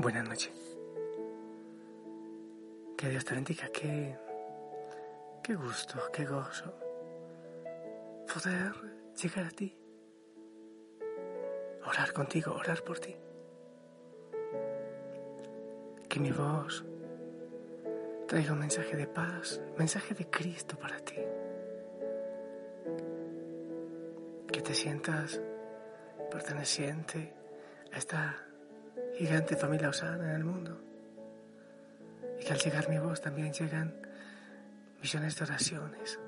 Buenas noches. Que Dios te bendiga. Qué, qué gusto, qué gozo poder llegar a ti. Orar contigo, orar por ti. Que mi voz traiga un mensaje de paz, mensaje de Cristo para ti. Que te sientas perteneciente a esta gigante familia Osana en el mundo. Y que al llegar mi voz también llegan millones de oraciones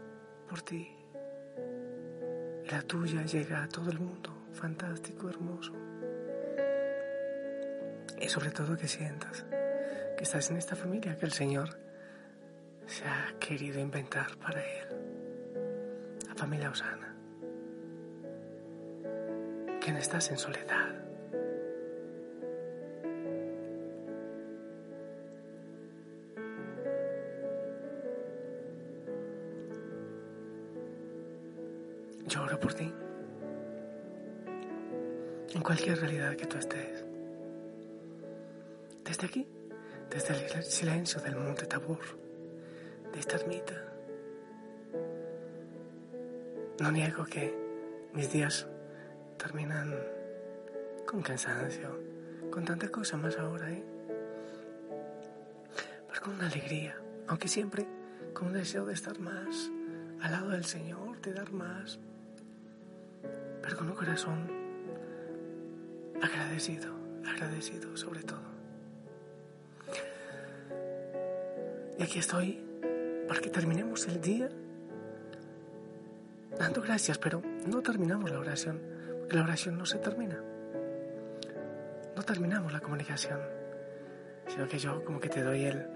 por ti. Y la tuya llega a todo el mundo, fantástico, hermoso. Y sobre todo que sientas que estás en esta familia que el Señor se ha querido inventar para Él. La familia Osana. Que no estás en soledad cualquier realidad que tú estés. Desde aquí, desde el silencio del monte Tabor, de esta ermita. No niego que mis días terminan con cansancio, con tanta cosa más ahora, ¿eh? Pero con una alegría, aunque siempre con un deseo de estar más al lado del Señor, de dar más, pero con un corazón agradecido, agradecido sobre todo. Y aquí estoy para que terminemos el día dando gracias, pero no terminamos la oración, porque la oración no se termina. No terminamos la comunicación, sino que yo como que te doy el,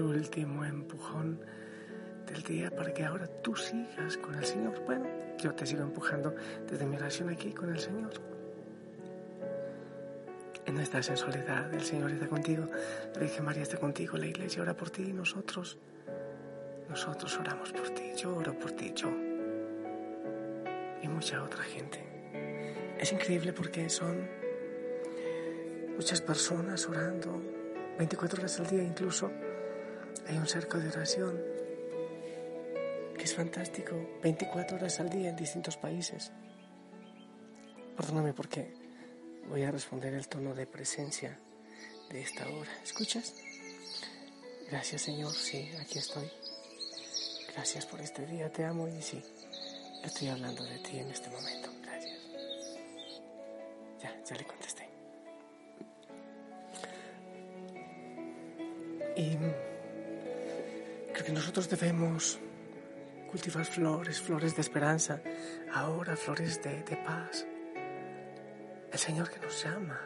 último empujón del día para que ahora tú sigas con el Señor. Bueno, yo te sigo empujando desde mi oración aquí con el Señor. En en soledad, el Señor está contigo, la Virgen María está contigo, la iglesia ora por ti y nosotros, nosotros oramos por ti, yo oro por ti, yo y mucha otra gente. Es increíble porque son muchas personas orando 24 horas al día, incluso hay un cerco de oración es fantástico, 24 horas al día en distintos países. Perdóname porque voy a responder el tono de presencia de esta hora. ¿Escuchas? Gracias Señor, sí, aquí estoy. Gracias por este día, te amo y sí, estoy hablando de ti en este momento. Gracias. Ya, ya le contesté. Y creo que nosotros debemos cultivar flores, flores de esperanza, ahora flores de, paz. El Señor que nos llama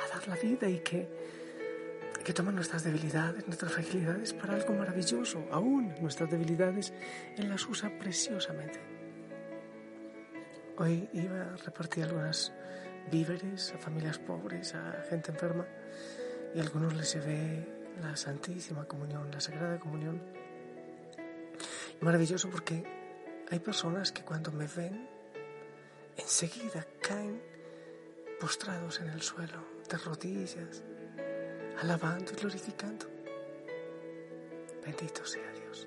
a dar la vida y que, que toma nuestras debilidades, nuestras fragilidades para algo maravilloso. Aún nuestras debilidades, Él las usa preciosamente. Hoy iba a repartir algunas víveres a familias pobres, a gente enferma, y a algunos les llevé la Santísima Comunión, la Sagrada Comunión maravilloso porque hay personas que cuando me ven, enseguida caen postrados en el suelo, de rodillas, alabando y glorificando. Bendito sea Dios.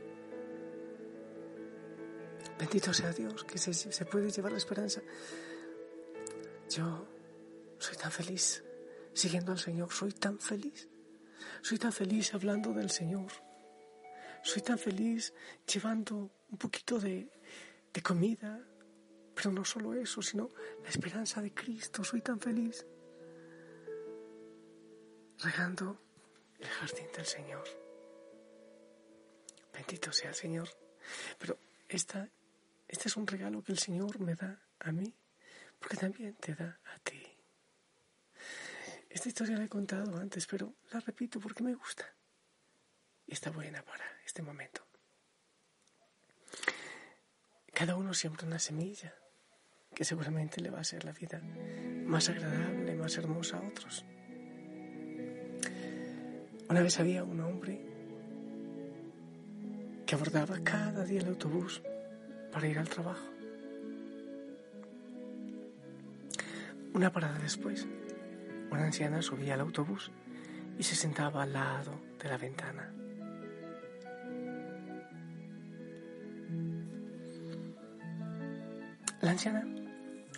Bendito sea Dios que se, puede llevar la esperanza. Yo soy tan feliz siguiendo al Señor, soy tan feliz. Soy tan feliz hablando del Señor. Soy tan feliz llevando un poquito de, comida, no solo eso, sino la esperanza de Cristo. Soy tan feliz regando el jardín del Señor. Bendito sea el Señor. Pero esta, este es un regalo que el Señor me da a mí, porque también te da a ti. Esta historia la he contado antes, pero la repito porque me gusta y está buena para este momento. Cada uno siembra una semilla que seguramente le va a hacer la vida más agradable, más hermosa a otros. Una vez había un hombre que abordaba cada día el autobús para ir al trabajo. Una parada después, Una anciana subía al autobús y se sentaba al lado de la ventana. La anciana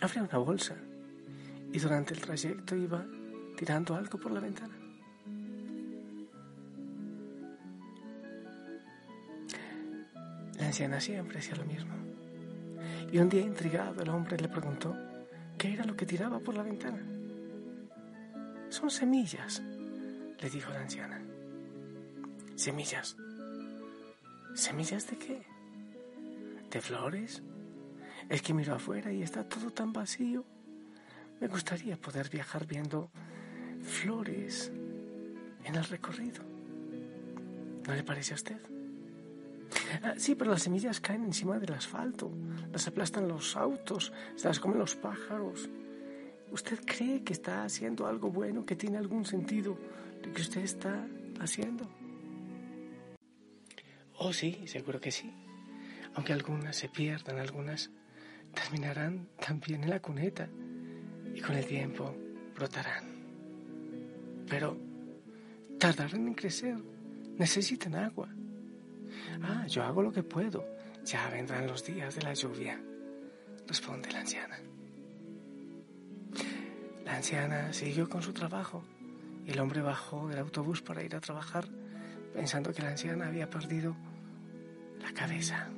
abría una bolsa y durante el trayecto iba tirando algo por la ventana. La anciana siempre hacía lo mismo. Y un día intrigado el hombre le preguntó qué era lo que tiraba por la ventana. Son semillas, le dijo la anciana. Semillas. ¿Semillas de qué? ¿De flores? Es que miro afuera y está todo tan vacío. Me gustaría poder viajar viendo flores en el recorrido. ¿No le parece a usted? Ah, sí, pero las semillas caen encima del asfalto, las aplastan los autos, se las comen los pájaros. ¿Usted cree que está haciendo algo bueno, que tiene algún sentido lo que usted está haciendo? Oh, sí, seguro que sí. Aunque algunas se pierdan, algunas terminarán también en la cuneta y con el tiempo brotarán. Pero tardarán en crecer, necesitan agua. Ah, yo hago lo que puedo, ya vendrán los días de la lluvia, responde la anciana. La anciana siguió con su trabajo y el hombre bajó del autobús para ir a trabajar pensando que la anciana había perdido la cabeza.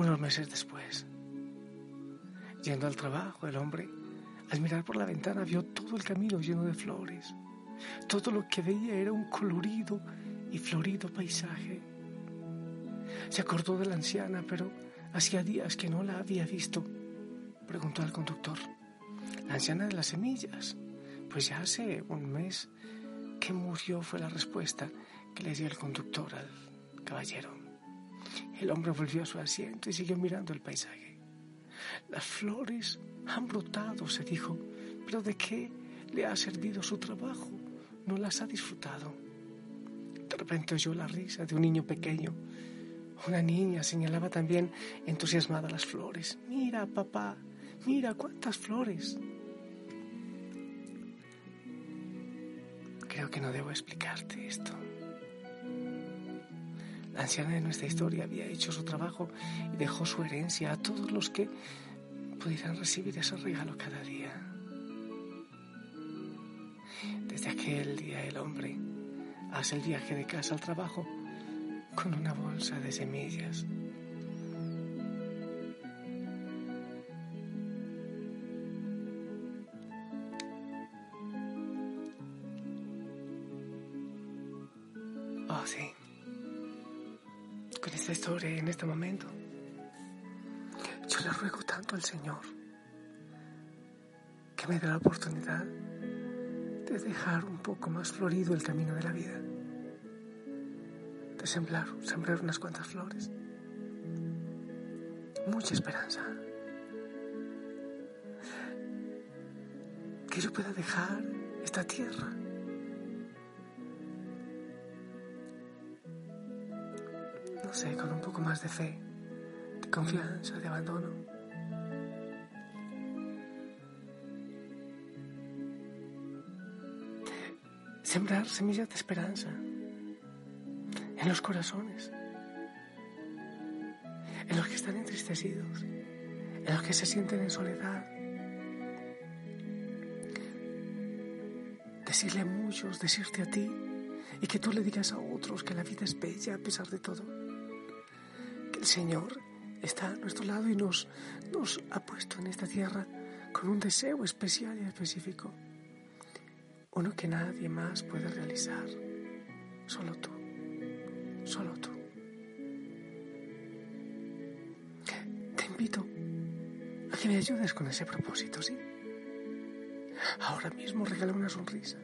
Unos meses después, yendo al trabajo, el hombre, al mirar por la ventana, vio todo el camino lleno de flores. Todo lo que veía era un colorido y florido paisaje. Se acordó de la anciana, pero hacía días que no la había visto. Preguntó al conductor. La anciana de las semillas. Pues ya hace un mes que murió fue la respuesta que le dio el conductor al caballero. El hombre volvió a su asiento y siguió mirando el paisaje. Las flores han brotado, se dijo, pero ¿de qué le ha servido su trabajo? No las ha disfrutado. De repente oyó la risa de un niño pequeño. Una niña señalaba también entusiasmada las flores. Mira, papá, mira cuántas flores. Creo que no debo explicarte esto. La anciana de nuestra historia había hecho su trabajo y dejó su herencia a todos los que pudieran recibir ese regalo cada día. Desde aquel día el hombre hace el viaje de casa al trabajo con una bolsa de semillas. Yo le ruego tanto al Señor que me dé la oportunidad de dejar un poco más florido el camino de la vida, de sembrar, sembrar unas cuantas flores, mucha esperanza, que yo pueda dejar esta tierra. No sé, con un poco más de fe, de confianza, de abandono. Sembrar semillas de esperanza en los corazones, en los que están entristecidos, en los que se sienten en soledad. Decirle a muchos, decirte a ti y que tú le digas a otros que la vida es bella a pesar de todo el Señor está a nuestro lado y nos, nos ha puesto en esta tierra con un deseo especial y específico. Uno que nadie más puede realizar. Solo tú. Solo tú. Te invito a que me ayudes con ese propósito, ¿sí? Ahora mismo regala una sonrisa,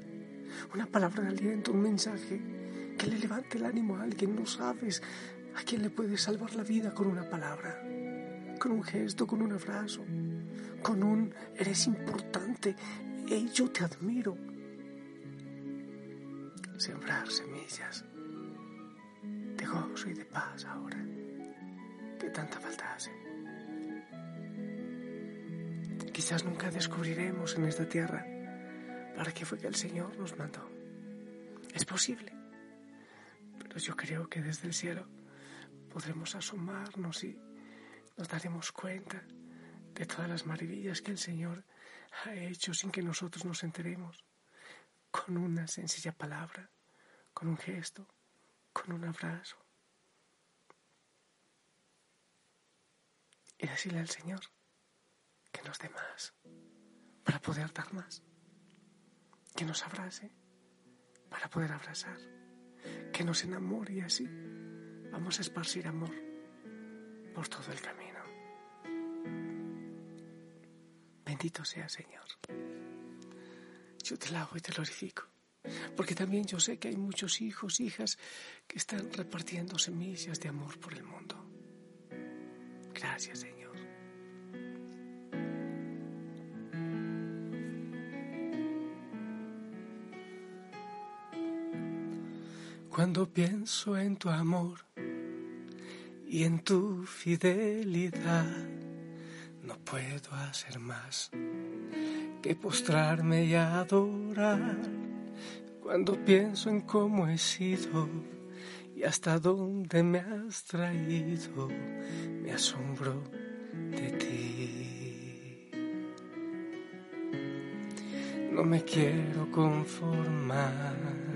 una palabra de aliento, un mensaje que le levante el ánimo a alguien. No sabes ¿A quién le puedes salvar la vida con una palabra? Con un gesto, con un abrazo, con un eres importante, y yo te admiro. Sembrar semillas de gozo y de paz ahora, que tanta falta hace. quizás nunca descubriremos en esta tierra para qué fue que el Señor nos mandó. Es posible, pero yo creo que desde el cielo podremos asomarnos y nos daremos cuenta de todas las maravillas que el Señor ha hecho sin que nosotros nos enteremos, con una sencilla palabra, con un gesto, con un abrazo. Y decirle al Señor que nos dé más, para poder dar más, que nos abrace, para poder abrazar, que nos enamore así vamos a esparcir amor por todo el camino. Bendito sea Señor. Yo te lavo y te glorifico. Porque también yo sé que hay muchos hijos, hijas que están repartiendo semillas de amor por el mundo. Gracias, Señor. Cuando pienso en tu amor y en tu fidelidad, no puedo hacer más que postrarme y adorar cuando pienso en cómo he sido y hasta dónde me has traído, me asombro de ti. No me quiero conformar.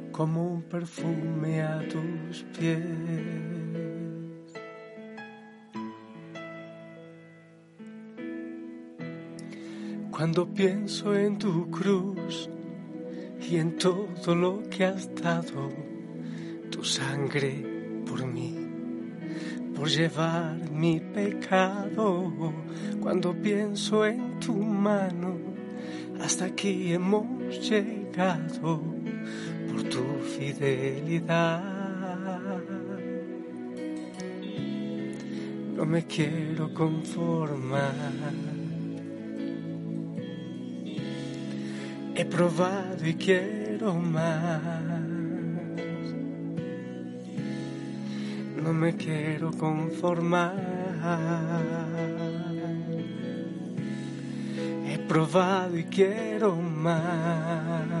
como un perfume a tus pies. Cuando pienso en tu cruz y en todo lo que has dado, tu sangre por mí, por llevar mi pecado. Cuando pienso en tu mano, hasta aquí hemos llegado fidelidad. No me quiero conformar He probado y quiero más. No me quiero conformar. Probado y quiero más.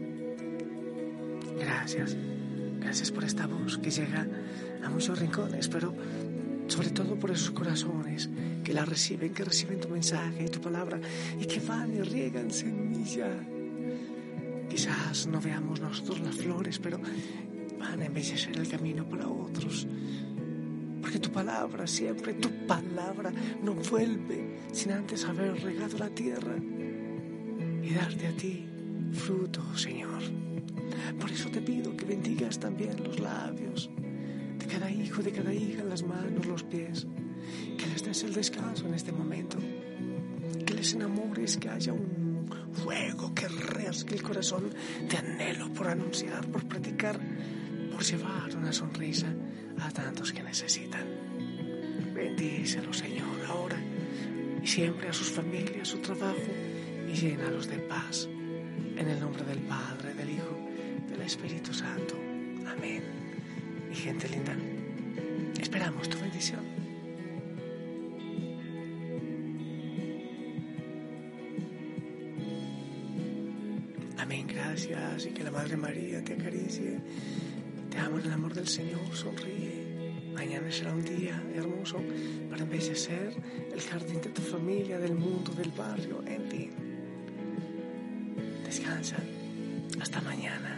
gracias, gracias por esta voz que llega a muchos rincones, pero sobre todo por esos corazones que la reciben, que reciben tu mensaje y tu palabra y que van y riegan semilla. Quizás no veamos nosotros las flores, pero van a embellecer el camino para otros. Porque tu palabra siempre, tu palabra no vuelve sin antes haber regado la tierra y darte a ti fruto, Señor. Por eso te pido que bendigas también los labios cada hijo, de cada hija, las manos, los pies. Que les des el descanso en este momento. Que les enamores, que haya un fuego que rasgue el corazón de anhelo por anunciar, por predicar, por llevar una sonrisa a tantos que necesitan. Bendícelo, Señor, ahora y siempre a sus familias, su trabajo y llénalos de paz. En el nombre del Padre, Espíritu Santo. Amén. Mi gente linda, esperamos tu bendición. Amén, gracias y que la Madre María te acaricie. Te amo en el amor del Señor, sonríe. Mañana será un día hermoso para embellecer el jardín de tu familia, del mundo, del barrio, en fin. Descansa. Hasta mañana.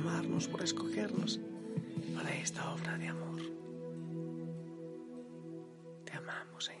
amarnos, por escogernos para esta obra de amor. Te amamos, Señor.